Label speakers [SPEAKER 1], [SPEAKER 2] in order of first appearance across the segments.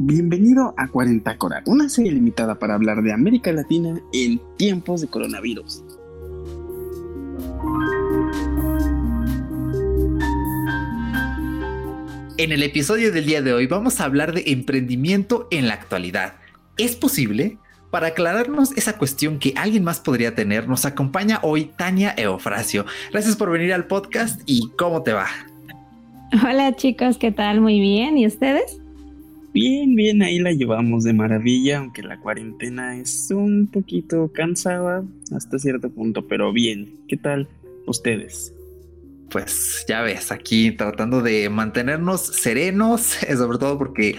[SPEAKER 1] Bienvenido a 40 Coral, una serie limitada para hablar de América Latina en tiempos de coronavirus.
[SPEAKER 2] En el episodio del día de hoy vamos a hablar de emprendimiento en la actualidad. ¿Es posible? Para aclararnos esa cuestión que alguien más podría tener, nos acompaña hoy Tania Eofrasio. Gracias por venir al podcast y ¿cómo te va?
[SPEAKER 3] Hola chicos, ¿qué tal? Muy bien. ¿Y ustedes?
[SPEAKER 1] Bien, bien, ahí la llevamos de maravilla, aunque la cuarentena es un poquito cansada hasta cierto punto, pero bien. ¿Qué tal ustedes?
[SPEAKER 2] Pues ya ves, aquí tratando de mantenernos serenos, sobre todo porque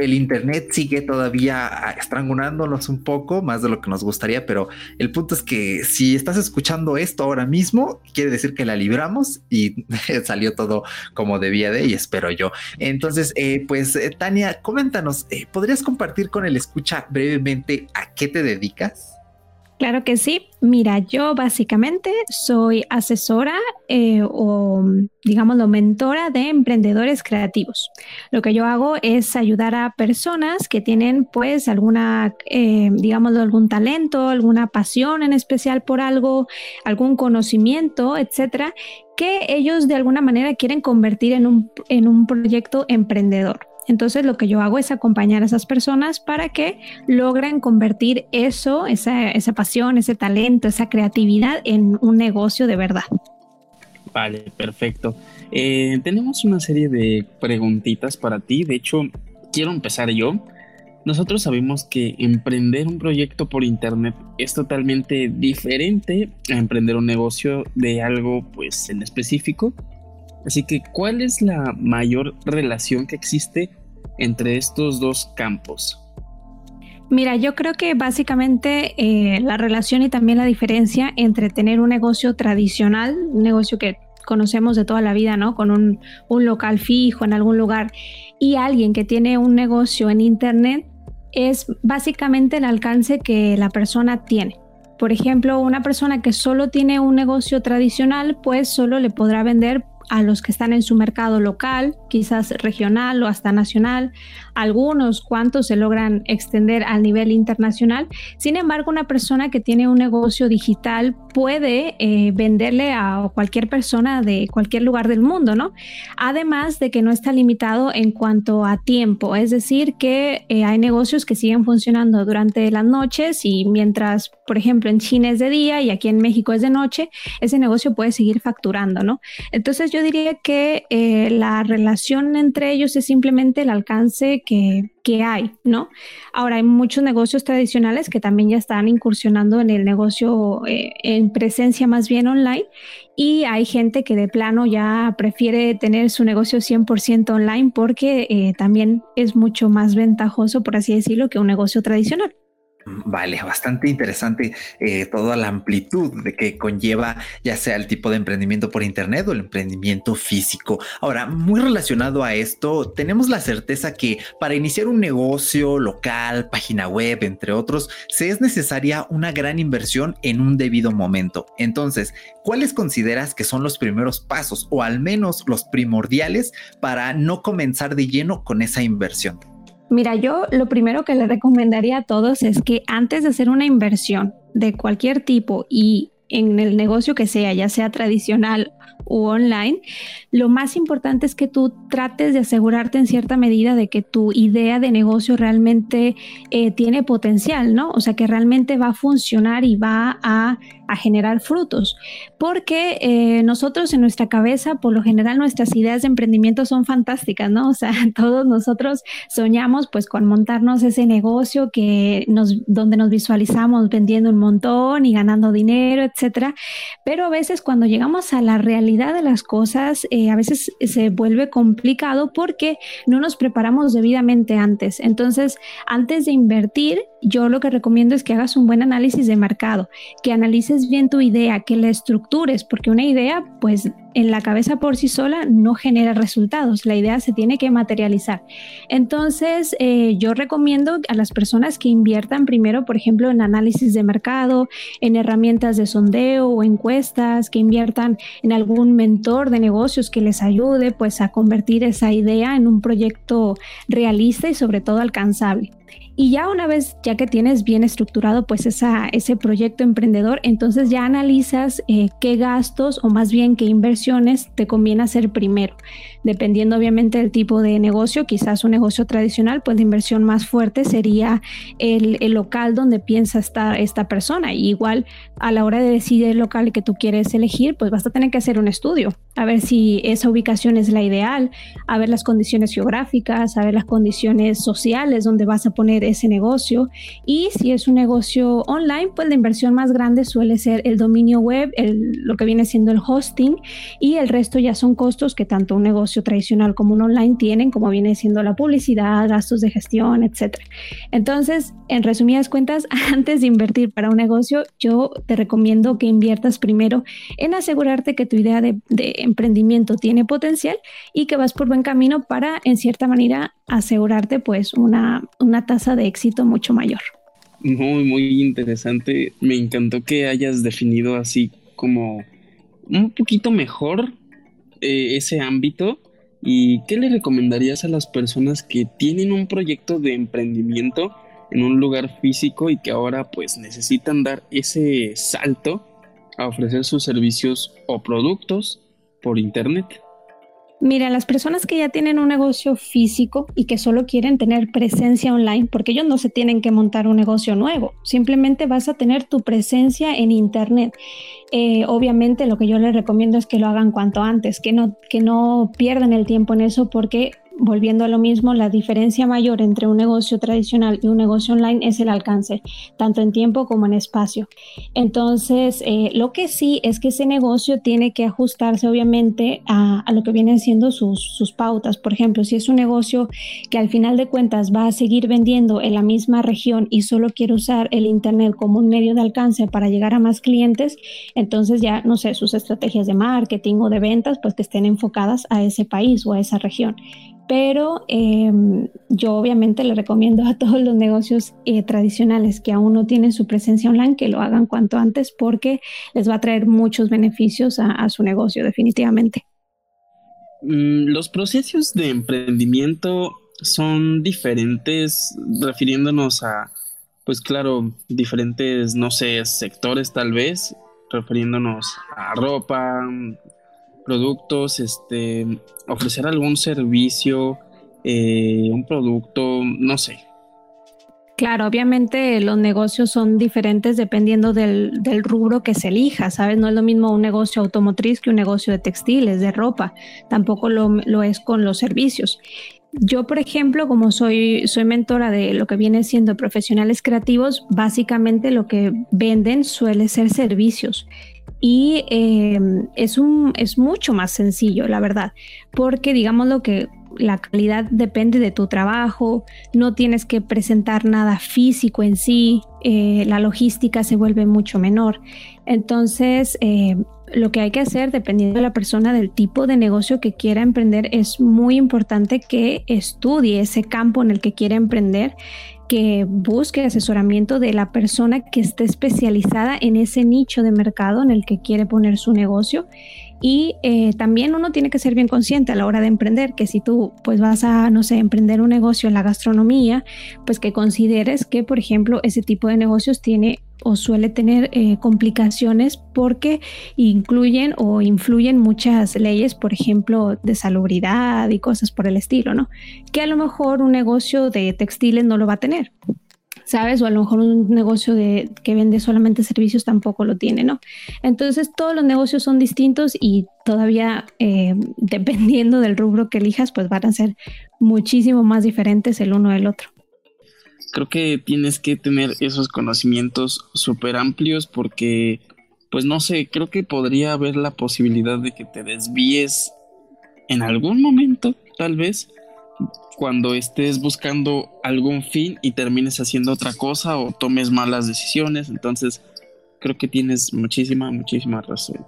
[SPEAKER 2] el Internet sigue todavía estrangulándonos un poco más de lo que nos gustaría, pero el punto es que si estás escuchando esto ahora mismo, quiere decir que la libramos y salió todo como debía de y espero yo. Entonces, eh, pues eh, Tania, coméntanos, eh, ¿podrías compartir con el escucha brevemente a qué te dedicas?
[SPEAKER 3] Claro que sí. Mira, yo básicamente soy asesora eh, o, digámoslo, mentora de emprendedores creativos. Lo que yo hago es ayudar a personas que tienen, pues, alguna, eh, algún talento, alguna pasión en especial por algo, algún conocimiento, etcétera, que ellos de alguna manera quieren convertir en un, en un proyecto emprendedor. Entonces lo que yo hago es acompañar a esas personas para que logren convertir eso, esa, pasión, ese talento, esa creatividad en un negocio de verdad.
[SPEAKER 1] Vale, perfecto. Eh, tenemos una serie de preguntitas para ti. De hecho, quiero empezar yo. Nosotros sabemos que emprender un proyecto por internet es totalmente diferente a emprender un negocio de algo pues en específico. Así que, ¿cuál es la mayor relación que existe entre estos dos campos?
[SPEAKER 3] Mira, yo creo que básicamente eh, la relación y también la diferencia entre tener un negocio tradicional, un negocio que conocemos de toda la vida, ¿no? Con un, un local fijo en algún lugar, y alguien que tiene un negocio en Internet, es básicamente el alcance que la persona tiene. Por ejemplo, una persona que solo tiene un negocio tradicional, pues solo le podrá vender a los que están en su mercado local, quizás regional o hasta nacional, algunos cuantos se logran extender al nivel internacional. Sin embargo, una persona que tiene un negocio digital puede eh, venderle a cualquier persona de cualquier lugar del mundo, ¿no? Además de que no está limitado en cuanto a tiempo, es decir, que eh, hay negocios que siguen funcionando durante las noches y mientras, por ejemplo, en China es de día y aquí en México es de noche, ese negocio puede seguir facturando, ¿no? Entonces yo diría que eh, la relación entre ellos es simplemente el alcance que, hay, ¿no? Ahora hay muchos negocios tradicionales que también ya están incursionando en el negocio eh, en presencia más bien online y hay gente que de plano ya prefiere tener su negocio 100% online porque eh, también es mucho más ventajoso, por así decirlo, que un negocio tradicional.
[SPEAKER 2] Vale, bastante interesante eh, toda la amplitud de que conlleva ya sea el tipo de emprendimiento por Internet o el emprendimiento físico. Ahora, muy relacionado a esto, tenemos la certeza que para iniciar un negocio local, página web, entre otros, se es necesaria una gran inversión en un debido momento. Entonces, ¿cuáles consideras que son los primeros pasos o al menos los primordiales para no comenzar de lleno con esa inversión?
[SPEAKER 3] Mira, yo lo primero que le recomendaría a todos es que antes de hacer una inversión de cualquier tipo y en el negocio que sea, ya sea tradicional o online, lo más importante es que tú trates de asegurarte en cierta medida de que tu idea de negocio realmente eh, tiene potencial, ¿no? O sea, que realmente va a funcionar y va a a generar frutos, porque eh, nosotros en nuestra cabeza, por lo general, nuestras ideas de emprendimiento son fantásticas, ¿no? O sea, todos nosotros soñamos pues con montarnos ese negocio que nos, donde nos visualizamos vendiendo un montón y ganando dinero, etcétera. Pero a veces cuando llegamos a la realidad de las cosas, eh, a veces se vuelve complicado porque no nos preparamos debidamente antes. Entonces, antes de invertir, yo lo que recomiendo es que hagas un buen análisis de mercado, que analices bien tu idea, que la estructures, porque una idea, pues en la cabeza por sí sola no genera resultados. La idea se tiene que materializar. Entonces, eh, yo recomiendo a las personas que inviertan primero, por ejemplo, en análisis de mercado, en herramientas de sondeo o encuestas, que inviertan en algún mentor de negocios que les ayude pues a convertir esa idea en un proyecto realista y sobre todo alcanzable. Y ya una vez, ya que tienes bien estructurado pues esa, ese proyecto emprendedor, entonces ya analizas eh, qué gastos o más bien qué inversiones te conviene hacer primero. Dependiendo obviamente del tipo de negocio, quizás un negocio tradicional, pues la inversión más fuerte sería el, el local donde piensa estar esta persona. Igual a la hora de decidir el local que tú quieres elegir, pues vas a tener que hacer un estudio, a ver si esa ubicación es la ideal, a ver las condiciones geográficas, a ver las condiciones sociales donde vas a poner ese negocio. Y si es un negocio online, pues la inversión más grande suele ser el dominio web, lo que viene siendo el hosting y el resto ya son costos que tanto un negocio tradicional como un online tienen, como viene siendo la publicidad, gastos de gestión, etcétera. Entonces, en resumidas cuentas, antes de invertir para un negocio, yo te recomiendo que inviertas primero en asegurarte que tu idea de, de emprendimiento tiene potencial y que vas por buen camino para, en cierta manera, asegurarte pues una, una tasa de éxito mucho mayor.
[SPEAKER 1] Muy, muy interesante. Me encantó que hayas definido así como un poquito mejor eh, ese ámbito y qué le recomendarías a las personas que tienen un proyecto de emprendimiento en un lugar físico y que ahora pues necesitan dar ese salto a ofrecer sus servicios o productos por internet?
[SPEAKER 3] Mira, las personas que ya tienen un negocio físico y que solo quieren tener presencia online, porque ellos no se tienen que montar un negocio nuevo, simplemente vas a tener tu presencia en Internet. Eh, obviamente lo que yo les recomiendo es que lo hagan cuanto antes, que no, que no pierdan el tiempo en eso porque volviendo a lo mismo, la diferencia mayor entre un negocio tradicional y un negocio online es el alcance, tanto en tiempo como en espacio. Entonces, eh, lo que sí es que ese negocio tiene que ajustarse obviamente a, lo que vienen siendo sus, sus, pautas. Por ejemplo, si es un negocio que al final de cuentas va a seguir vendiendo en la misma región y solo quiere usar el Internet como un medio de alcance para llegar a más clientes, entonces ya, no sé, sus estrategias de marketing o de ventas, pues que estén enfocadas a ese país o a esa región pero em, yo obviamente le recomiendo a todos los negocios eh, tradicionales que aún no tienen su presencia online que lo hagan cuanto antes porque les va a traer muchos beneficios a, su negocio definitivamente.
[SPEAKER 1] Mm, los procesos de emprendimiento son diferentes refiriéndonos a, pues claro, diferentes, no sé, sectores tal vez, refiriéndonos a ropa, productos, este, ofrecer algún servicio, eh, un producto, no sé.
[SPEAKER 3] Claro, obviamente los negocios son diferentes dependiendo del, rubro que se elija, ¿sabes? No es lo mismo un negocio automotriz que un negocio de textiles, de ropa, tampoco lo, lo es con los servicios. Yo, por ejemplo, como soy, soy mentora de lo que viene siendo profesionales creativos, básicamente lo que venden suele ser servicios y em, es, un, es mucho más sencillo, la verdad, porque digamos lo que la calidad depende de tu trabajo, no tienes que presentar nada físico en sí, eh, la logística se vuelve mucho menor. Entonces, em, lo que hay que hacer, dependiendo de la persona, del tipo de negocio que quiera emprender, es muy importante que estudie ese campo en el que quiere emprender que busque asesoramiento de la persona que esté especializada en ese nicho de mercado en el que quiere poner su negocio. Y eh, también uno tiene que ser bien consciente a la hora de emprender que si tú pues vas a, no sé, emprender un negocio en la gastronomía, pues que consideres que, por ejemplo, ese tipo de negocios tiene o suele tener eh, complicaciones porque incluyen o influyen muchas leyes, por ejemplo, de salubridad y cosas por el estilo, ¿no? Que a lo mejor un negocio de textiles no lo va a tener. ¿Sabes? O a lo mejor un negocio de, que vende solamente servicios tampoco lo tiene, ¿no? Entonces todos los negocios son distintos y todavía eh, dependiendo del rubro que elijas, pues van a ser muchísimo más diferentes el uno del otro
[SPEAKER 1] creo que tienes que tener esos conocimientos súper amplios porque, pues no sé, creo que podría haber la posibilidad de que te desvíes en algún momento, tal vez, cuando estés buscando algún fin y termines haciendo otra cosa o tomes malas decisiones. Entonces, creo que tienes muchísima, muchísima razón.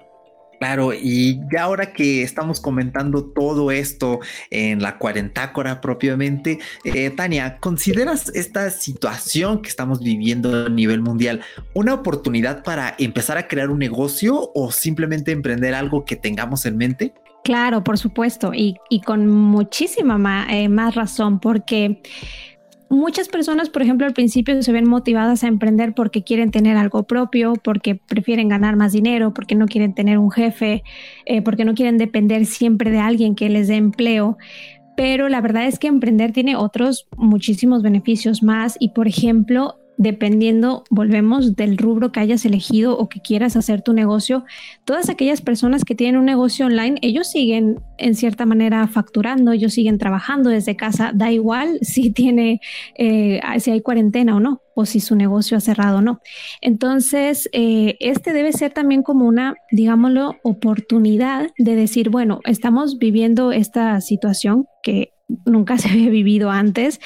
[SPEAKER 2] Claro, y ya ahora que estamos comentando todo esto en la cuarentácora propiamente, eh, Tania, ¿consideras esta situación que estamos viviendo a nivel mundial una oportunidad para empezar a crear un negocio o simplemente emprender algo que tengamos en mente?
[SPEAKER 3] Claro, por supuesto, y, con muchísima eh, más razón, porque muchas personas, por ejemplo, al principio se ven motivadas a emprender porque quieren tener algo propio, porque prefieren ganar más dinero, porque no quieren tener un jefe, eh, porque no quieren depender siempre de alguien que les dé empleo. Pero la verdad es que emprender tiene otros muchísimos beneficios más y, por ejemplo, dependiendo, volvemos del rubro que hayas elegido o que quieras hacer tu negocio, todas aquellas personas que tienen un negocio online, ellos siguen en cierta manera facturando, ellos siguen trabajando desde casa, da igual si tiene, eh, si hay cuarentena o no, o si su negocio ha cerrado o no. Entonces, eh, este debe ser también como una, digámoslo, oportunidad de decir, bueno, estamos viviendo esta situación que nunca se había vivido antes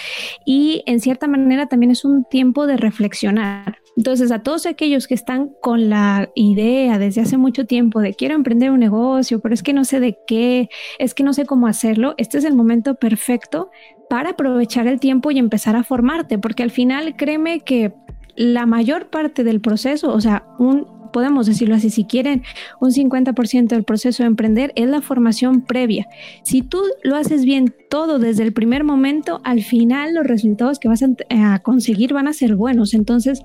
[SPEAKER 3] y en cierta manera también es un tiempo de reflexionar. Entonces, a todos aquellos que están con la idea desde hace mucho tiempo de quiero emprender un negocio, pero es que no sé de qué, es que no sé cómo hacerlo, este es el momento perfecto para aprovechar el tiempo y empezar a formarte, porque al final créeme que la mayor parte del proceso, o sea, un podemos decirlo así, si quieren un 50% del proceso de emprender es la formación previa. Si tú lo haces bien todo desde el primer momento, al final los resultados que vas a, conseguir van a ser buenos. Entonces,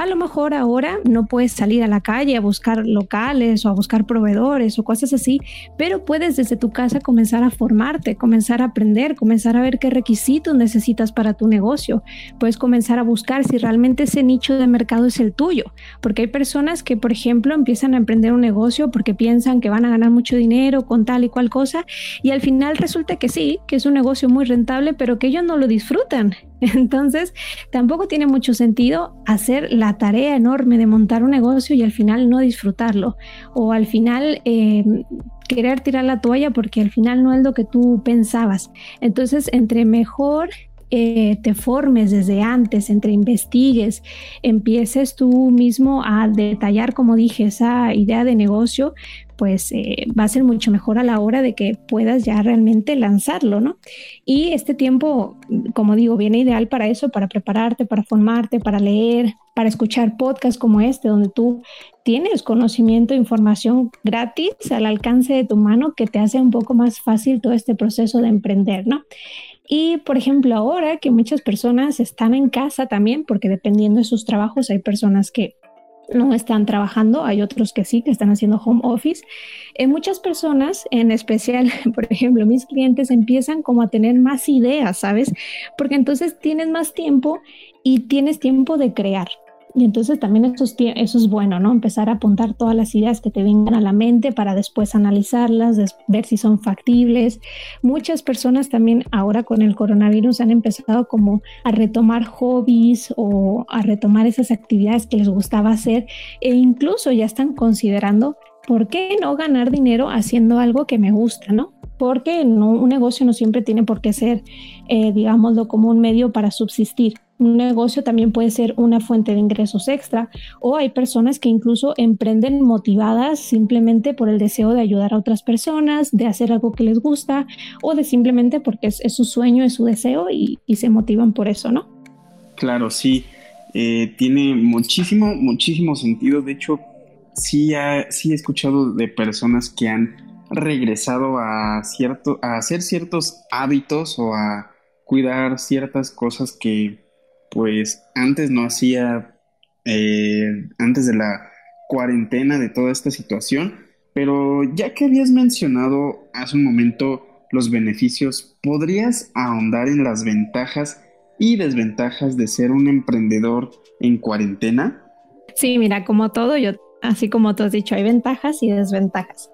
[SPEAKER 3] a lo mejor ahora no puedes salir a la calle a buscar locales o a buscar proveedores o cosas así, pero puedes desde tu casa comenzar a formarte, comenzar a aprender, comenzar a ver qué requisitos necesitas para tu negocio. Puedes comenzar a buscar si realmente ese nicho de mercado es el tuyo, porque hay personas que por ejemplo, empiezan a emprender un negocio porque piensan que van a ganar mucho dinero con tal y cual cosa y al final resulta que sí, que es un negocio muy rentable, pero que ellos no lo disfrutan. Entonces, tampoco tiene mucho sentido hacer la tarea enorme de montar un negocio y al final no disfrutarlo o al final... Eh, querer tirar la toalla porque al final no es lo que tú pensabas. Entonces, entre mejor eh, te formes desde antes, entre investigues, empieces tú mismo a detallar, como dije, esa idea de negocio, pues eh, va a ser mucho mejor a la hora de que puedas ya realmente lanzarlo, ¿no? Y este tiempo, como digo, viene ideal para eso, para prepararte, para formarte, para leer, para escuchar podcasts como este, donde tú tienes conocimiento, información gratis al alcance de tu mano que te hace un poco más fácil todo este proceso de emprender, ¿no? Y por ejemplo, ahora que muchas personas están en casa también, porque dependiendo de sus trabajos, hay personas que no están trabajando, hay otros que sí, que están haciendo home office. Eh, muchas personas, en especial, por ejemplo, mis clientes empiezan como a tener más ideas, ¿sabes? Porque entonces tienes más tiempo y tienes tiempo de crear. Y entonces también eso es, bueno, ¿no? Empezar a apuntar todas las ideas que te vengan a la mente para después analizarlas, ver si son factibles. Muchas personas también ahora con el coronavirus han empezado como a retomar hobbies o a retomar esas actividades que les gustaba hacer e incluso ya están considerando, ¿por qué no ganar dinero haciendo algo que me gusta, ¿no? Porque no, un negocio no siempre tiene por qué ser, eh, digámoslo, como un medio para subsistir un negocio también puede ser una fuente de ingresos extra o hay personas que incluso emprenden motivadas simplemente por el deseo de ayudar a otras personas, de hacer algo que les gusta o de simplemente porque es, su sueño, es su deseo y, se motivan por eso, ¿no?
[SPEAKER 1] Claro, sí. Eh, tiene muchísimo, muchísimo sentido. De hecho, sí, sí he escuchado de personas que han regresado a, cierto, a hacer ciertos hábitos o a cuidar ciertas cosas que pues antes no hacía, eh, antes de la cuarentena de toda esta situación, pero ya que habías mencionado hace un momento los beneficios, ¿podrías ahondar en las ventajas y desventajas de ser un emprendedor en cuarentena?
[SPEAKER 3] Sí, mira, como todo, yo, así como tú has dicho, hay ventajas y desventajas.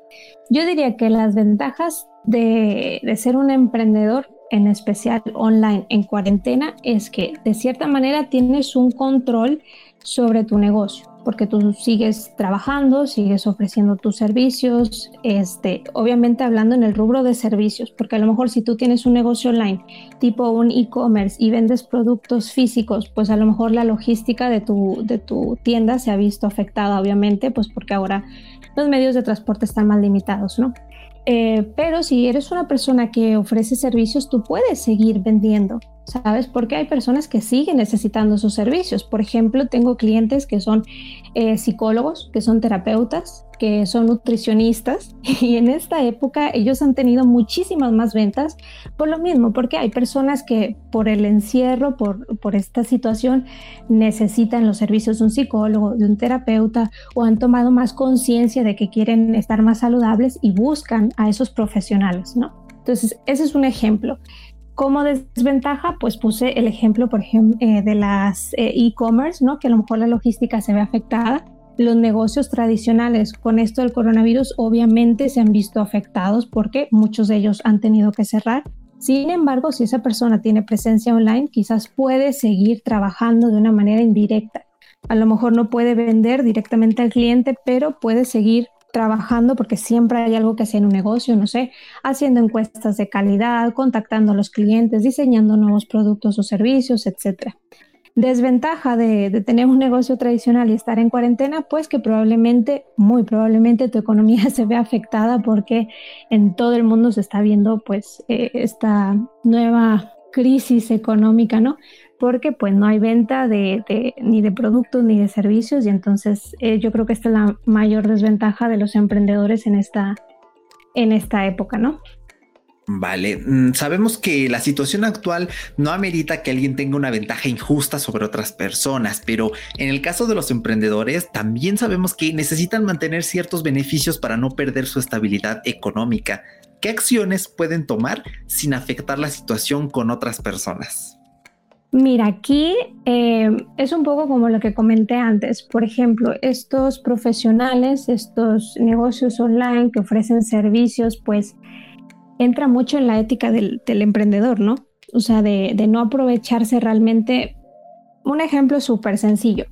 [SPEAKER 3] Yo diría que las ventajas de, de ser un emprendedor en especial online en cuarentena es que de cierta manera tienes un control sobre tu negocio porque tú sigues trabajando, sigues ofreciendo tus servicios, este, obviamente hablando en el rubro de servicios, porque a lo mejor si tú tienes un negocio online, tipo un e-commerce y vendes productos físicos, pues a lo mejor la logística de tu, de tu tienda se ha visto afectada, obviamente, pues porque ahora los medios de transporte están más limitados, ¿no? Eh, pero si eres una persona que ofrece servicios, tú puedes seguir vendiendo, ¿sabes? Porque hay personas que siguen necesitando sus servicios. Por ejemplo, tengo clientes que son eh, psicólogos, que son terapeutas, que son nutricionistas y en esta época ellos han tenido muchísimas más ventas por lo mismo, porque hay personas que por el encierro, por, por esta situación, necesitan los servicios de un psicólogo, de un terapeuta o han tomado más conciencia de que quieren estar más saludables y buscan a esos profesionales, ¿no? Entonces, ese es un ejemplo. Como desventaja, pues puse el ejemplo, por ejemplo, eh, de las eh, e-commerce, ¿no? Que a lo mejor la logística se ve afectada los negocios tradicionales con esto del coronavirus obviamente se han visto afectados porque muchos de ellos han tenido que cerrar. Sin embargo, si esa persona tiene presencia online, quizás puede seguir trabajando de una manera indirecta. A lo mejor no puede vender directamente al cliente, pero puede seguir trabajando porque siempre hay algo que hacer en un negocio, no sé, haciendo encuestas de calidad, contactando a los clientes, diseñando nuevos productos o servicios, etcétera. Desventaja de, tener un negocio tradicional y estar en cuarentena, pues que probablemente, muy probablemente tu economía se ve afectada porque en todo el mundo se está viendo pues eh, esta nueva crisis económica, ¿no? Porque pues no hay venta de, ni de productos ni de servicios y entonces eh, yo creo que esta es la mayor desventaja de los emprendedores en esta, en esta época, ¿no?
[SPEAKER 2] Vale, mm, sabemos que la situación actual no amerita que alguien tenga una ventaja injusta sobre otras personas, pero en el caso de los emprendedores también sabemos que necesitan mantener ciertos beneficios para no perder su estabilidad económica. ¿Qué acciones pueden tomar sin afectar la situación con otras personas?
[SPEAKER 3] Mira, aquí eh, es un poco como lo que comenté antes. Por ejemplo, estos profesionales, estos negocios online que ofrecen servicios, pues entra mucho en la ética del, emprendedor, ¿no? O sea, de, no aprovecharse realmente. Un ejemplo súper sencillo.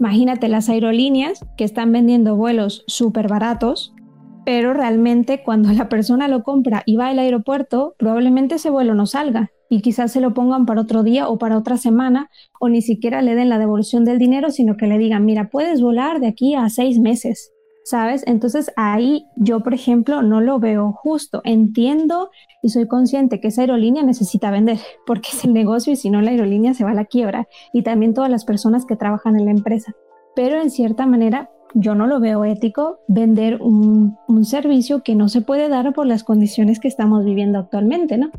[SPEAKER 3] Imagínate las aerolíneas que están vendiendo vuelos súper baratos, pero realmente cuando la persona lo compra y va al aeropuerto, probablemente ese vuelo no salga y quizás se lo pongan para otro día o para otra semana o ni siquiera le den la devolución del dinero, sino que le digan, mira, puedes volar de aquí a seis meses ¿sabes? Entonces ahí yo, por ejemplo, no lo veo justo. Entiendo y soy consciente que esa aerolínea necesita vender porque es el negocio y si no la aerolínea se va a la quiebra y también todas las personas que trabajan en la empresa. Pero en cierta manera yo no lo veo ético vender un, un servicio que no se puede dar por las condiciones que estamos viviendo actualmente, ¿no?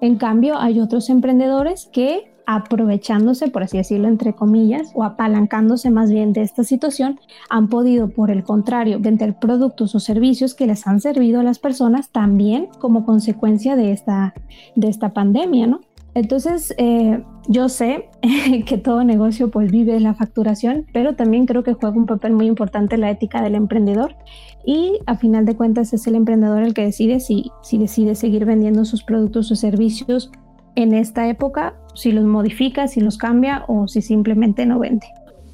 [SPEAKER 3] En cambio, hay otros emprendedores que aprovechándose, por así decirlo, entre comillas, o apalancándose más bien de esta situación, han podido, por el contrario, vender productos o servicios que les han servido a las personas también como consecuencia de esta, de esta pandemia, ¿no? Entonces, eh, yo sé que todo negocio pues vive la facturación, pero también creo que juega un papel muy importante la ética del emprendedor y a final de cuentas es el emprendedor el que decide si, si decide seguir vendiendo sus productos o servicios en esta época, si los modifica, si los cambia o si simplemente no vende.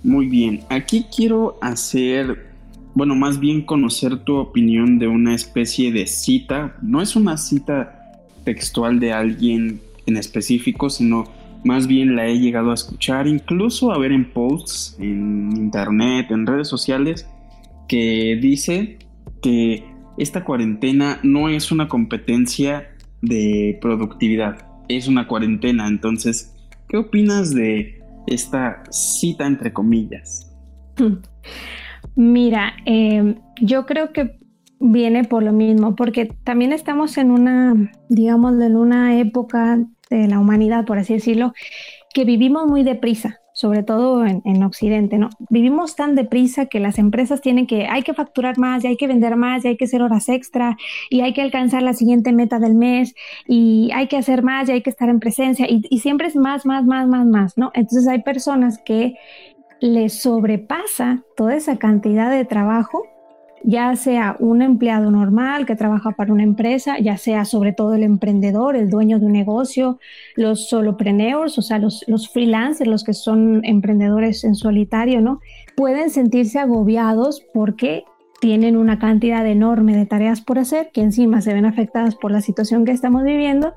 [SPEAKER 1] Muy bien, aquí quiero hacer, bueno, más bien conocer tu opinión de una especie de cita. No es una cita textual de alguien en específico, sino más bien la he llegado a escuchar, incluso a ver en posts, en internet, en redes sociales, que dice que esta cuarentena no es una competencia de productividad, es una cuarentena. Entonces, ¿qué opinas de esta cita entre comillas?
[SPEAKER 3] Mira, em, yo creo que viene por lo mismo, porque también estamos en una, digamos, en una época de la humanidad, por así decirlo, que vivimos muy deprisa sobre todo en, Occidente, ¿no? Vivimos tan deprisa que las empresas tienen que, hay que facturar más, y hay que vender más, y hay que hacer horas extra, y hay que alcanzar la siguiente meta del mes, y hay que hacer más, y hay que estar en presencia, y, siempre es más, más, más, más, más, ¿no? Entonces hay personas que les sobrepasa toda esa cantidad de trabajo ya sea un empleado normal que trabaja para una empresa, ya sea sobre todo el emprendedor, el dueño de un negocio, los solopreneurs, o sea, los, los freelancers, los que son emprendedores en solitario, ¿no? Pueden sentirse agobiados porque tienen una cantidad enorme de tareas por hacer que encima se ven afectadas por la situación que estamos viviendo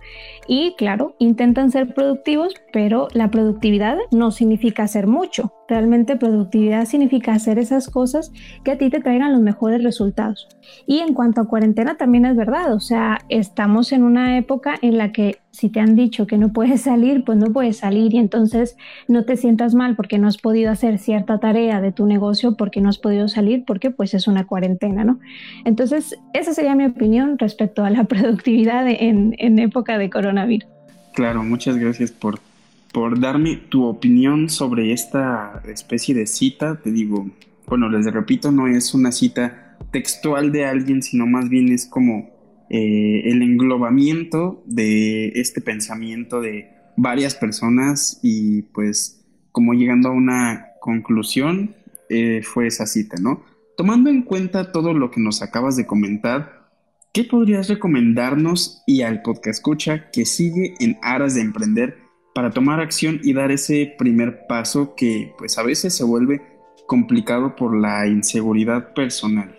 [SPEAKER 3] y claro, intentan ser productivos, pero la productividad no significa hacer mucho, Realmente productividad significa hacer esas cosas que a ti te traigan los mejores resultados. Y en cuanto a cuarentena también es verdad, o sea, estamos en una época en la que si te han dicho que no puedes salir, pues no puedes salir y entonces no te sientas mal porque no has podido hacer cierta tarea de tu negocio porque no has podido salir porque pues es una cuarentena, ¿no? Entonces, esa sería mi opinión respecto a la productividad en, época de coronavirus.
[SPEAKER 1] Claro, muchas gracias por por darme tu opinión sobre esta especie de cita. Te digo, bueno, les repito, no es una cita textual de alguien, sino más bien es como eh, el englobamiento de este pensamiento de varias personas y pues como llegando a una conclusión eh, fue esa cita, ¿no? Tomando en cuenta todo lo que nos acabas de comentar, ¿qué podrías recomendarnos y al podcast escucha que sigue en aras de emprender para tomar acción y dar ese primer paso que pues a veces se vuelve complicado por la inseguridad personal.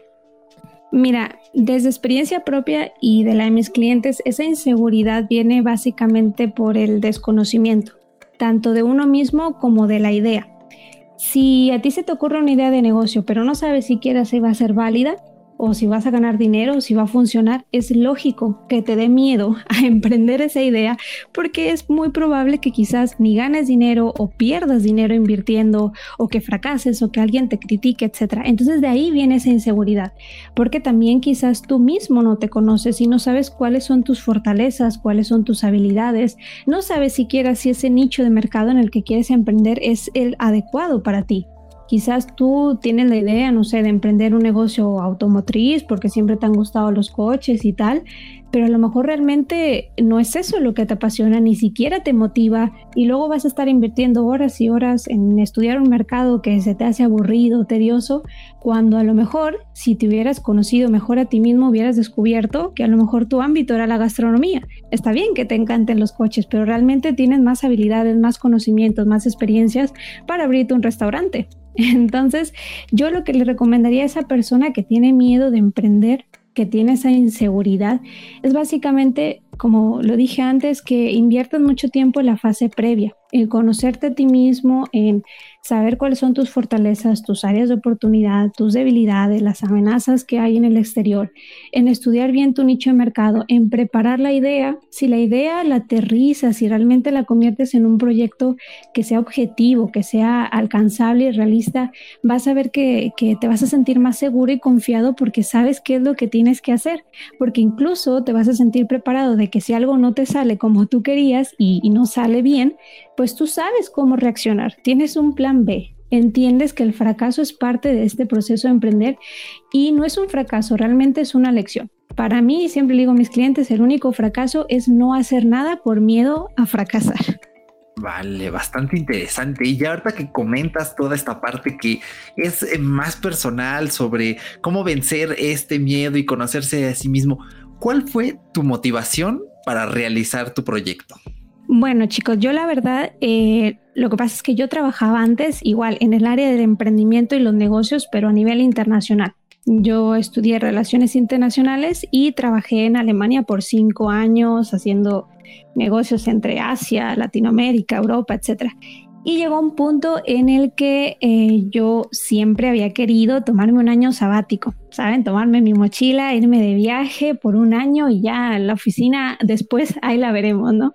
[SPEAKER 3] Mira, desde experiencia propia y de la de mis clientes, esa inseguridad viene básicamente por el desconocimiento, tanto de uno mismo como de la idea. Si a ti se te ocurre una idea de negocio, pero no sabes siquiera si va a ser válida, o si vas a ganar dinero, o si va a funcionar, es lógico que te dé miedo a emprender esa idea porque es muy probable que quizás ni ganes dinero o pierdas dinero invirtiendo o que fracases o que alguien te critique, etc. Entonces de ahí viene esa inseguridad, porque también quizás tú mismo no te conoces y no sabes cuáles son tus fortalezas, cuáles son tus habilidades, no sabes siquiera si ese nicho de mercado en el que quieres emprender es el adecuado para ti. Quizás tú tienes la idea, no sé, de emprender un negocio automotriz porque siempre te han gustado los coches y tal, pero a lo mejor realmente no es eso lo que te apasiona, ni siquiera te motiva y luego vas a estar invirtiendo horas y horas en estudiar un mercado que se te hace aburrido, tedioso, cuando a lo mejor si te hubieras conocido mejor a ti mismo hubieras descubierto que a lo mejor tu ámbito era la gastronomía. Está bien que te encanten los coches, pero realmente tienes más habilidades, más conocimientos, más experiencias para abrirte un restaurante. Entonces, yo lo que le recomendaría a esa persona que tiene miedo de emprender, que tiene esa inseguridad, es básicamente, como lo dije antes, que inviertas mucho tiempo en la fase previa, en conocerte a ti mismo, en saber cuáles son tus fortalezas, tus áreas de oportunidad, tus debilidades, las amenazas que hay en el exterior, en estudiar bien tu nicho de mercado, en preparar la idea. Si la idea la aterrizas, si realmente la conviertes en un proyecto que sea objetivo, que sea alcanzable y realista, vas a ver que, te vas a sentir más seguro y confiado porque sabes qué es lo que tienes que hacer, porque incluso te vas a sentir preparado de que si algo no te sale como tú querías y no sale bien, pues tú sabes cómo reaccionar, tienes un plan B, entiendes que el fracaso es parte de este proceso de emprender y no es un fracaso, realmente es una lección. Para mí, siempre digo a mis clientes, el único fracaso es no hacer nada por miedo a fracasar.
[SPEAKER 2] Vale, bastante interesante. Y ya ahorita que comentas toda esta parte que es eh, más personal sobre cómo vencer este miedo y conocerse a sí mismo, ¿cuál fue tu motivación para realizar tu proyecto?
[SPEAKER 3] Bueno, chicos, yo la verdad, eh, lo que pasa es que yo trabajaba antes igual en el área del emprendimiento y los negocios, pero a nivel internacional. Yo estudié relaciones internacionales y trabajé en Alemania por cinco años haciendo negocios entre Asia, Latinoamérica, Europa, etc. Y llegó un punto en el que eh, yo siempre había querido tomarme un año sabático, ¿saben? Tomarme mi mochila, irme de viaje por un año y ya la oficina después ahí la veremos, ¿no?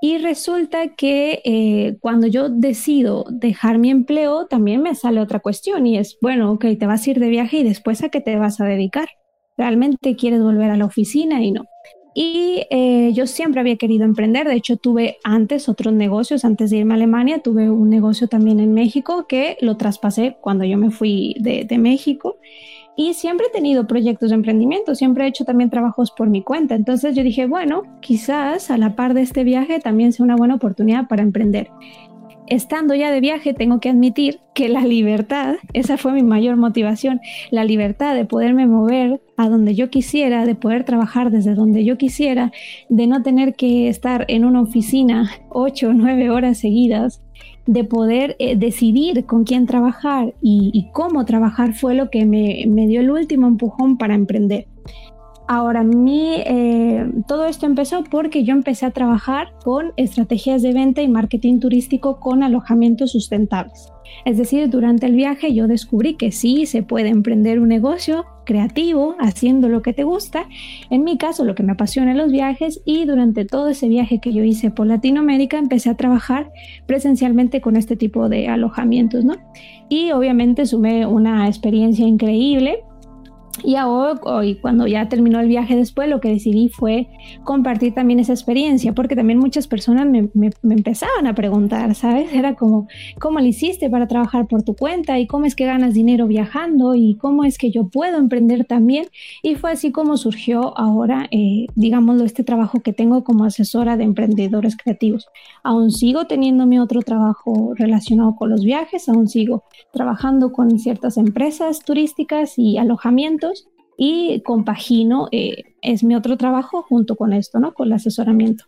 [SPEAKER 3] Y resulta que eh, cuando yo decido dejar mi empleo, también me sale otra cuestión y es, bueno, ok, te vas a ir de viaje y después a qué te vas a dedicar. ¿Realmente quieres volver a la oficina y no? Y eh, yo siempre había querido emprender, de hecho tuve antes otros negocios, antes de irme a Alemania, tuve un negocio también en México que lo traspasé cuando yo me fui de, de México y siempre he tenido proyectos de emprendimiento, siempre he hecho también trabajos por mi cuenta. Entonces yo dije, bueno, quizás a la par de este viaje también sea una buena oportunidad para emprender. Estando ya de viaje, tengo que admitir que la libertad, esa fue mi mayor motivación, la libertad de poderme mover a donde yo quisiera, de poder trabajar desde donde yo quisiera, de no tener que estar en una oficina ocho o nueve horas seguidas, de poder eh, decidir con quién trabajar y, cómo trabajar fue lo que me, dio el último empujón para emprender. Ahora, mi, eh, todo esto empezó porque yo empecé a trabajar con estrategias de venta y marketing turístico con alojamientos sustentables. Es decir, durante el viaje yo descubrí que sí se puede emprender un negocio creativo haciendo lo que te gusta. En mi caso, lo que me apasiona los viajes y durante todo ese viaje que yo hice por Latinoamérica empecé a trabajar presencialmente con este tipo de alojamientos, ¿no? Y obviamente sumé una experiencia increíble y ahora, hoy, cuando ya terminó el viaje después, lo que decidí fue compartir también esa experiencia, porque también muchas personas me, me, empezaban a preguntar, ¿sabes? Era como, ¿cómo lo hiciste para trabajar por tu cuenta? ¿Y cómo es que ganas dinero viajando? ¿Y cómo es que yo puedo emprender también? Y fue así como surgió ahora, eh, digámoslo, este trabajo que tengo como asesora de emprendedores creativos. Aún sigo teniendo mi otro trabajo relacionado con los viajes, aún sigo trabajando con ciertas empresas turísticas y alojamientos y compagino, eh, es mi otro trabajo junto con esto, ¿no? Con el asesoramiento.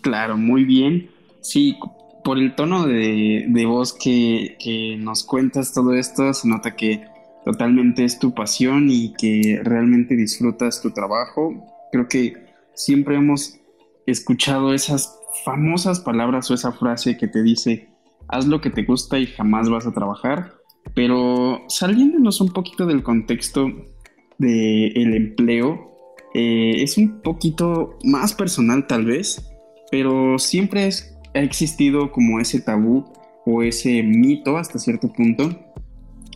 [SPEAKER 1] Claro, muy bien. Sí, por el tono de, voz que, que, nos cuentas todo esto, se nota que totalmente es tu pasión y que realmente disfrutas tu trabajo. Creo que siempre hemos escuchado esas famosas palabras o esa frase que te dice, haz lo que te gusta y jamás vas a trabajar. Pero saliéndonos un poquito del contexto del empleo eh, es un poquito más personal tal vez, pero siempre ha existido como ese tabú o ese mito hasta cierto punto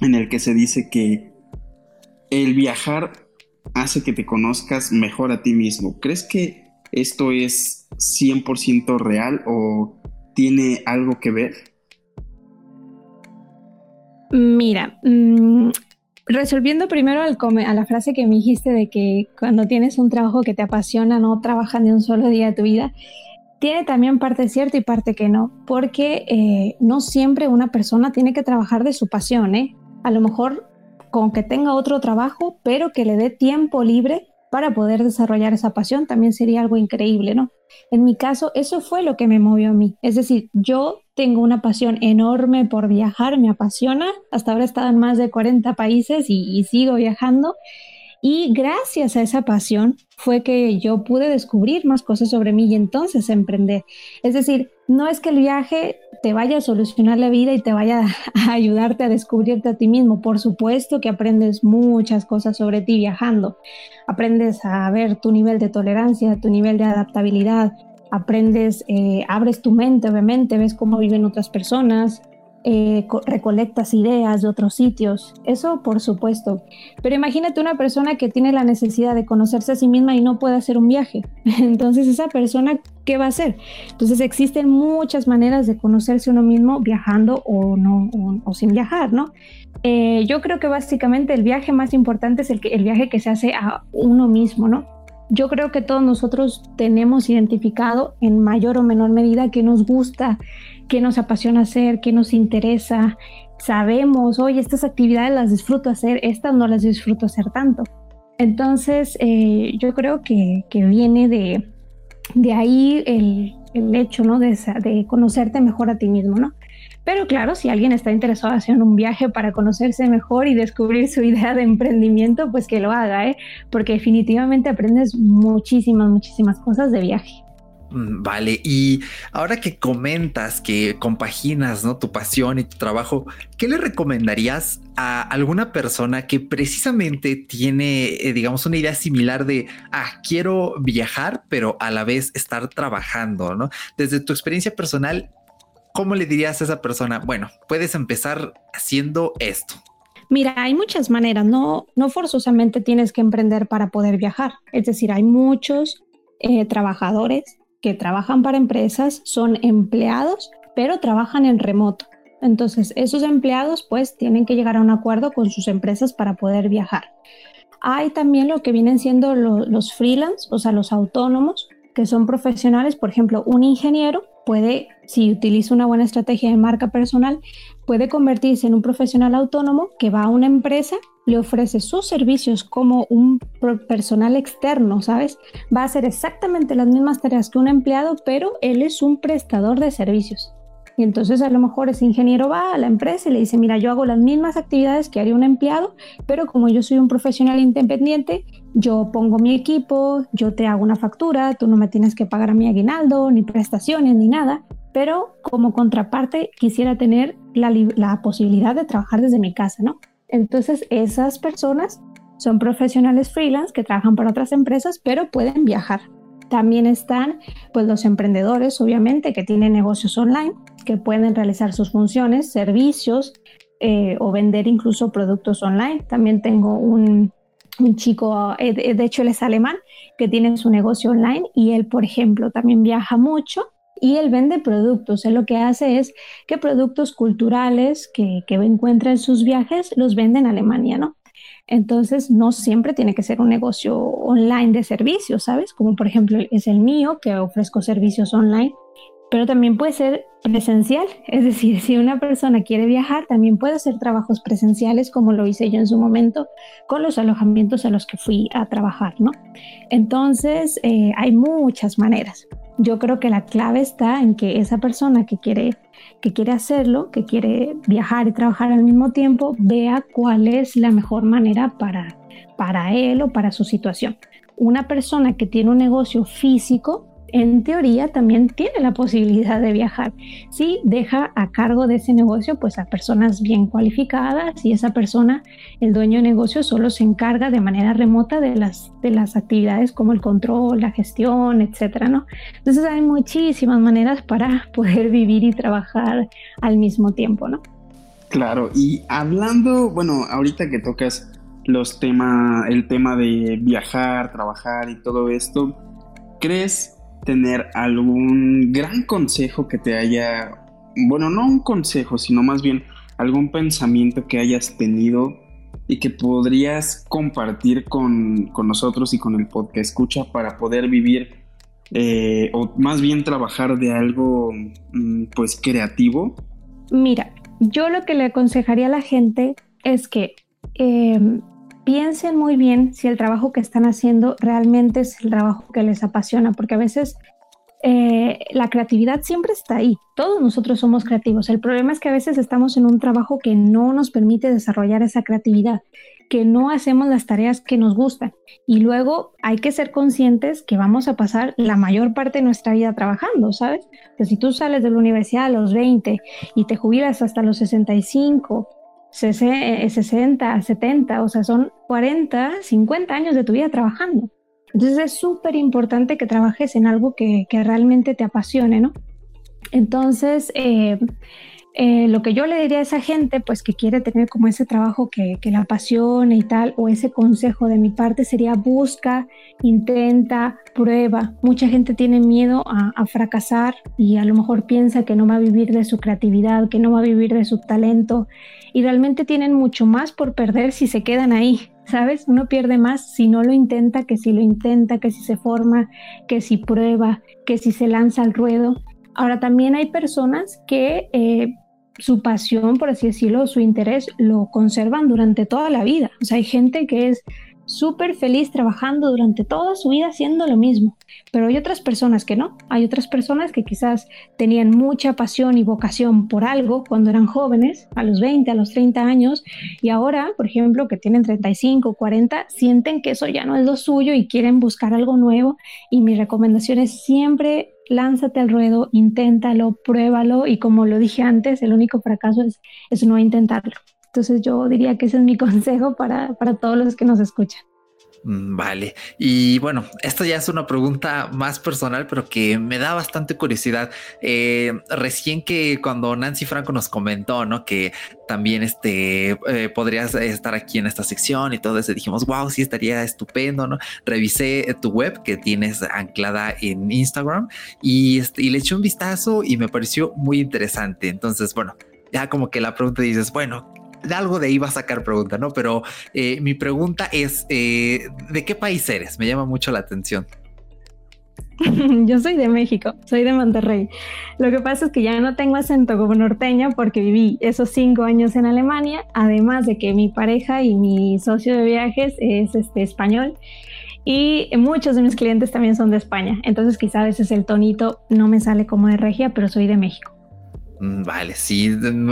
[SPEAKER 1] en el que se dice que el viajar hace que te conozcas mejor a ti mismo. ¿Crees que esto es 100% real o tiene algo que ver?
[SPEAKER 3] Mira, mm, resolviendo primero a la frase que me dijiste de que cuando tienes un trabajo que te apasiona, no trabajas ni un solo día de tu vida, tiene también parte cierta y parte que no, porque eh, no siempre una persona tiene que trabajar de su pasión, ¿eh? A lo mejor con que tenga otro trabajo, pero que le dé tiempo libre para poder desarrollar esa pasión, también sería algo increíble, ¿no? En mi caso, eso fue lo que me movió a mí. Es decir, yo tengo una pasión enorme por viajar, me apasiona. Hasta ahora he estado en más de 40 países y, sigo viajando. Y gracias a esa pasión fue que yo pude descubrir más cosas sobre mí y entonces emprender. Es decir, no es que el viaje te vaya a solucionar la vida y te vaya a ayudarte a descubrirte a ti mismo. Por supuesto que aprendes muchas cosas sobre ti viajando. Aprendes a ver tu nivel de tolerancia, tu nivel de adaptabilidad. Aprendes, eh, abres tu mente, obviamente, ves cómo viven otras personas, eh, recolectas ideas de otros sitios, eso por supuesto. Pero imagínate una persona que tiene la necesidad de conocerse a sí misma y no puede hacer un viaje. Entonces esa persona, ¿qué va a hacer? Entonces existen muchas maneras de conocerse uno mismo viajando o, no, o, sin viajar, ¿no? Eh, yo creo que básicamente el viaje más importante es el, que, el viaje que se hace a uno mismo, ¿no? Yo creo que todos nosotros tenemos identificado en mayor o menor medida que nos gusta qué nos apasiona hacer, qué nos interesa. Sabemos, oye, estas actividades las disfruto hacer, estas no las disfruto hacer tanto. Entonces, eh, yo creo que, viene de, de ahí el, el, hecho, ¿no? De, de, conocerte mejor a ti mismo, ¿no? Pero claro, si alguien está interesado en hacer un viaje para conocerse mejor y descubrir su idea de emprendimiento, pues que lo haga, ¿eh? Porque definitivamente aprendes muchísimas, muchísimas cosas de viaje.
[SPEAKER 2] Mm, vale, y ahora que comentas que compaginas ¿no? tu pasión y tu trabajo, ¿qué le recomendarías a alguna persona que precisamente tiene, eh, digamos, una idea similar de, ah, quiero viajar, pero a la vez estar trabajando, ¿no? Desde tu experiencia personal, ¿cómo le dirías a esa persona? Bueno, puedes empezar haciendo esto.
[SPEAKER 3] Mira, hay muchas maneras, no, no forzosamente tienes que emprender para poder viajar. Es decir, hay muchos eh, trabajadores que trabajan para empresas son empleados, pero trabajan en remoto. Entonces, esos empleados pues tienen que llegar a un acuerdo con sus empresas para poder viajar. Hay también lo que vienen siendo los freelance, o sea, los autónomos, que son profesionales. Por ejemplo, un ingeniero puede, si utiliza una buena estrategia de marca personal, puede convertirse en un profesional autónomo que va a una empresa le ofrece sus servicios como un personal externo, ¿sabes? Va a hacer exactamente las mismas tareas que un empleado, pero él es un prestador de servicios. Y entonces a lo mejor ese ingeniero va a la empresa y le dice, mira, yo hago las mismas actividades que haría un empleado, pero como yo soy un profesional independiente, yo pongo mi equipo, yo te hago una factura, tú no me tienes que pagar a mi aguinaldo, ni prestaciones, ni nada, pero como contraparte quisiera tener la, la posibilidad de trabajar desde mi casa, ¿no? Entonces esas personas son profesionales freelance que trabajan para otras empresas, pero pueden viajar. También están pues los emprendedores, obviamente, que tienen negocios online, que pueden realizar sus funciones, servicios eh, o vender incluso productos online. También tengo un, un chico, eh, de hecho él es alemán, que tiene su negocio online y él, por ejemplo, también viaja mucho y él vende productos. Él lo que hace es que productos culturales que, que encuentra en sus viajes los vende en Alemania, ¿no? Entonces, no siempre tiene que ser un negocio online de servicios, ¿sabes? Como por ejemplo es el mío, que ofrezco servicios online, pero también puede ser presencial. Es decir, si una persona quiere viajar, también puede hacer trabajos presenciales, como lo hice yo en su momento con los alojamientos a los que fui a trabajar, ¿no? Entonces, eh, hay muchas maneras. Yo creo que la clave está en que esa persona que quiere, que quiere hacerlo, que quiere viajar y trabajar al mismo tiempo, vea cuál es la mejor manera para, para él o para su situación. Una persona que tiene un negocio físico, en teoría también tiene la posibilidad de viajar. Si deja a cargo de ese negocio pues a personas bien cualificadas y esa persona, el dueño de negocio, solo se encarga de manera remota de las, de las actividades como el control, la gestión, etcétera, ¿no? Entonces hay muchísimas maneras para poder vivir y trabajar al mismo tiempo, ¿no?
[SPEAKER 1] Claro, y hablando, bueno, ahorita que tocas los temas, el tema de viajar, trabajar y todo esto, ¿crees tener algún gran consejo que te haya, bueno, no un consejo, sino más bien algún pensamiento que hayas tenido y que podrías compartir con, nosotros y con el podcast escucha para poder vivir eh, o más bien trabajar de algo mm, pues creativo?
[SPEAKER 3] Mira, yo lo que le aconsejaría a la gente es que em, piensen muy bien si el trabajo que están haciendo realmente es el trabajo que les apasiona, porque a veces eh, la creatividad siempre está ahí. Todos nosotros somos creativos. El problema es que a veces estamos en un trabajo que no nos permite desarrollar esa creatividad, que no hacemos las tareas que nos gustan. Y luego hay que ser conscientes que vamos a pasar la mayor parte de nuestra vida trabajando, ¿sabes? si tú sales de la universidad a los 20 y te jubilas hasta los 65 60, 70, eh, o sea, son 40, 50 años de tu vida trabajando. Entonces es súper importante que trabajes en algo que, que, realmente te apasione, ¿no? Entonces, eh, eh, lo que yo le diría a esa gente, pues que quiere tener como ese trabajo que, la apasione y tal, o ese consejo de mi parte sería busca, intenta, prueba. Mucha gente tiene miedo a, a, fracasar y a lo mejor piensa que no va a vivir de su creatividad, que no va a vivir de su talento y realmente tienen mucho más por perder si se quedan ahí. ¿Sabes? Uno pierde más si no lo intenta, que si lo intenta, que si se forma, que si prueba, que si se lanza al ruedo. Ahora también hay personas que eh, su pasión, por así decirlo, su interés, lo conservan durante toda la vida. O sea, hay gente que es súper feliz trabajando durante toda su vida haciendo lo mismo. Pero hay otras personas que no. Hay otras personas que quizás tenían mucha pasión y vocación por algo cuando eran jóvenes, a los 20, a los 30 años, y ahora, por ejemplo, que tienen 35, 40, sienten que eso ya no es lo suyo y quieren buscar algo nuevo. Y mi recomendación es siempre lánzate al ruedo, inténtalo, pruébalo y como lo dije antes, el único fracaso es, es no intentarlo. Entonces yo diría que ese es mi consejo para, para todos los que nos escuchan.
[SPEAKER 2] Mm, vale. Y bueno, esto ya es una pregunta más personal, pero que me da bastante curiosidad. Eh, recién que cuando Nancy Franco nos comentó, ¿no? Que también este eh, podrías estar aquí en esta sección y todo eso, dijimos, wow, sí estaría estupendo, ¿no? Revisé tu web que tienes anclada en Instagram y, este, y le eché un vistazo y me pareció muy interesante. Entonces, bueno, ya como que la pregunta dices, bueno, algo de ahí va a sacar pregunta, ¿no? Pero eh, mi pregunta es, eh, ¿de qué país eres? Me llama mucho la atención.
[SPEAKER 3] Yo soy de México, soy de Monterrey. Lo que pasa es que ya no tengo acento como norteña porque viví esos cinco años en Alemania, además de que mi pareja y mi socio de viajes es este español y muchos de mis clientes también son de España. Entonces quizá a veces el tonito no me sale como de regia, pero soy de México.
[SPEAKER 2] Mm, vale, sí,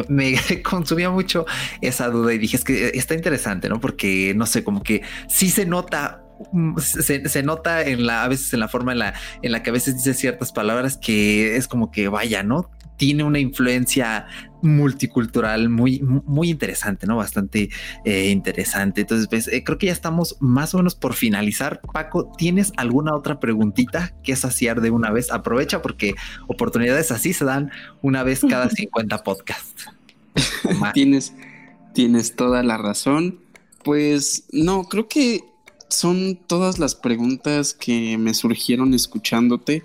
[SPEAKER 2] me consumía mucho esa duda y dije, es que está interesante, ¿no? Porque, no sé, como que sí se nota mm, se, nota en la, a veces en la forma en la, en la que a veces dice ciertas palabras que es como que vaya, ¿no? Tiene una influencia multicultural muy, muy interesante, ¿no? Bastante eh, interesante. Entonces, pues, eh, creo que ya estamos más o menos por finalizar. Paco, ¿tienes alguna otra preguntita que saciar de una vez? Aprovecha porque oportunidades así se dan una vez cada 50 podcasts.
[SPEAKER 1] tienes, tienes toda la razón. Pues no, creo que son todas las preguntas que me surgieron escuchándote.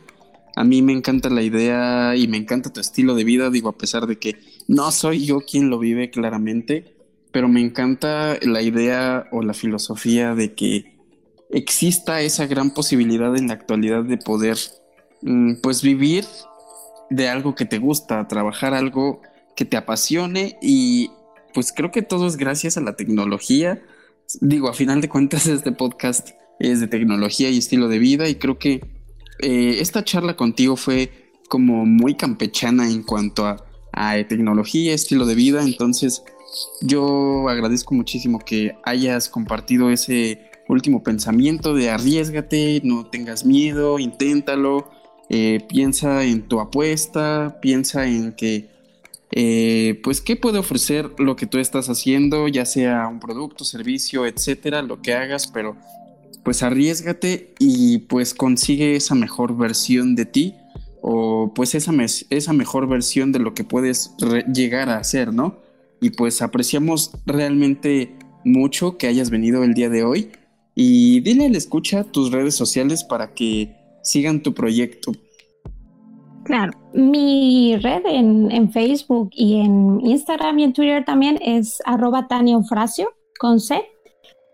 [SPEAKER 1] A mí me encanta la idea y me encanta tu estilo de vida, digo, a pesar de que no soy yo quien lo vive claramente, pero me encanta la idea o la filosofía de que exista esa gran posibilidad en la actualidad de poder, mm, pues, vivir de algo que te gusta, trabajar algo que te apasione y pues creo que todo es gracias a la tecnología. Digo, a final de cuentas este podcast es de tecnología y estilo de vida y creo que eh, esta charla contigo fue como muy campechana en cuanto a, tecnología, estilo de vida, entonces yo agradezco muchísimo que hayas compartido ese último pensamiento de arriesgate, no tengas miedo, inténtalo, eh, piensa en tu apuesta, piensa en que, eh, pues, ¿qué puede ofrecer lo que tú estás haciendo, ya sea un producto, servicio, etcétera, lo que hagas, pero pues arriesgate y pues consigue esa mejor versión de ti o pues esa, esa mejor versión de lo que puedes llegar a hacer, ¿no? Y pues apreciamos realmente mucho que hayas venido el día de hoy y dile al escucha tus redes sociales para que sigan tu proyecto.
[SPEAKER 3] Claro, mi red en, Facebook y en Instagram y en Twitter también es arroba con C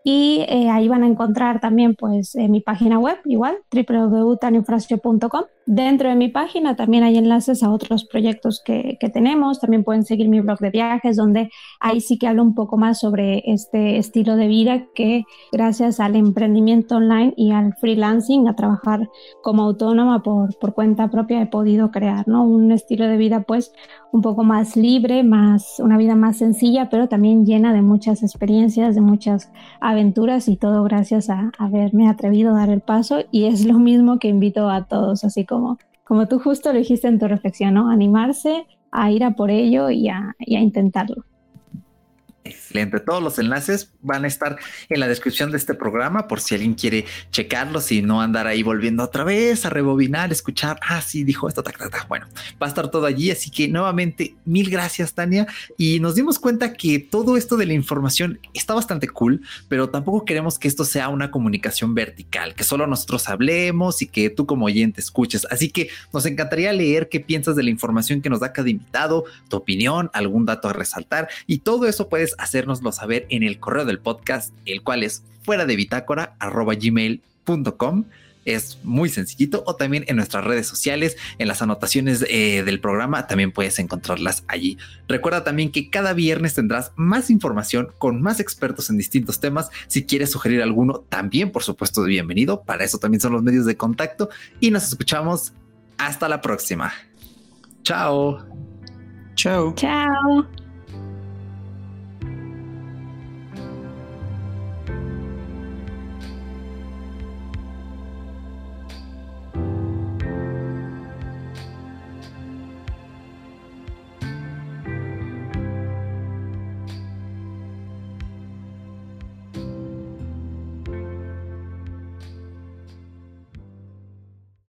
[SPEAKER 3] y eh, ahí van a encontrar también pues mi página web igual www.tanifrasio.com dentro de mi página también hay enlaces a otros proyectos que, que, tenemos. También pueden seguir mi blog de viajes donde ahí sí que hablo un poco más sobre este estilo de vida que gracias al emprendimiento online y al freelancing a trabajar como autónoma por, por cuenta propia he podido crear no un estilo de vida pues un poco más libre más una vida más sencilla pero también llena de muchas experiencias de muchas aventuras y todo gracias a haberme atrevido a dar el paso. Y es lo mismo que invito a todos, así como, como tú justo lo dijiste en tu reflexión, ¿no? Animarse a ir a por ello y a, y a intentarlo.
[SPEAKER 2] Excelente. Todos los enlaces van a estar en la descripción de este programa por si alguien quiere checarlos y no andar ahí volviendo otra vez a rebobinar, escuchar. Ah, sí, dijo esto. Bueno, va a estar todo allí. Así que nuevamente, mil gracias, Tania. Y nos dimos cuenta que todo esto de la información está bastante cool, pero tampoco queremos que esto sea una comunicación vertical, que solo nosotros hablemos y que tú como oyente escuches. Así que nos encantaría leer qué piensas de la información que nos da cada invitado, tu opinión, algún dato a resaltar y todo eso puedes hacérnoslo saber en el correo del podcast, el cual es fuera de bitácora gmail.com. Es muy sencillito o también en nuestras redes sociales, en las anotaciones eh, del programa, también puedes encontrarlas allí. Recuerda también que cada viernes tendrás más información con más expertos en distintos temas. Si quieres sugerir alguno, también por supuesto bienvenido. Para eso también son los medios de contacto y nos escuchamos hasta la próxima. Chao.
[SPEAKER 1] Chao.
[SPEAKER 3] Chao.